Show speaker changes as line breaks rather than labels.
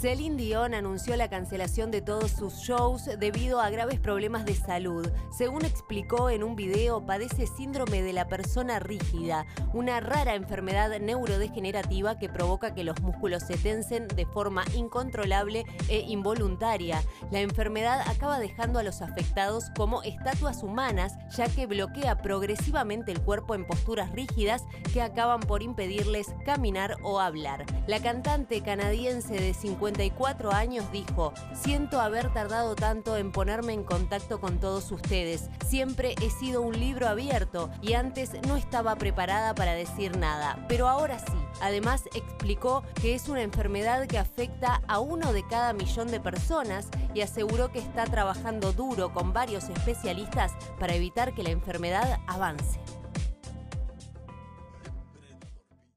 Celine Dion anunció la cancelación de todos sus shows debido a graves problemas de salud. Según explicó en un video, padece síndrome de la persona rígida, una rara enfermedad neurodegenerativa que provoca que los músculos se tensen de forma incontrolable e involuntaria. La enfermedad acaba dejando a los afectados como estatuas humanas, ya que bloquea progresivamente el cuerpo en posturas rígidas que acaban por impedirles caminar o hablar. La cantante canadiense de 50 54 años dijo, siento haber tardado tanto en ponerme en contacto con todos ustedes. Siempre he sido un libro abierto y antes no estaba preparada para decir nada, pero ahora sí. Además explicó que es una enfermedad que afecta a uno de cada millón de personas y aseguró que está trabajando duro con varios especialistas para evitar que la enfermedad avance.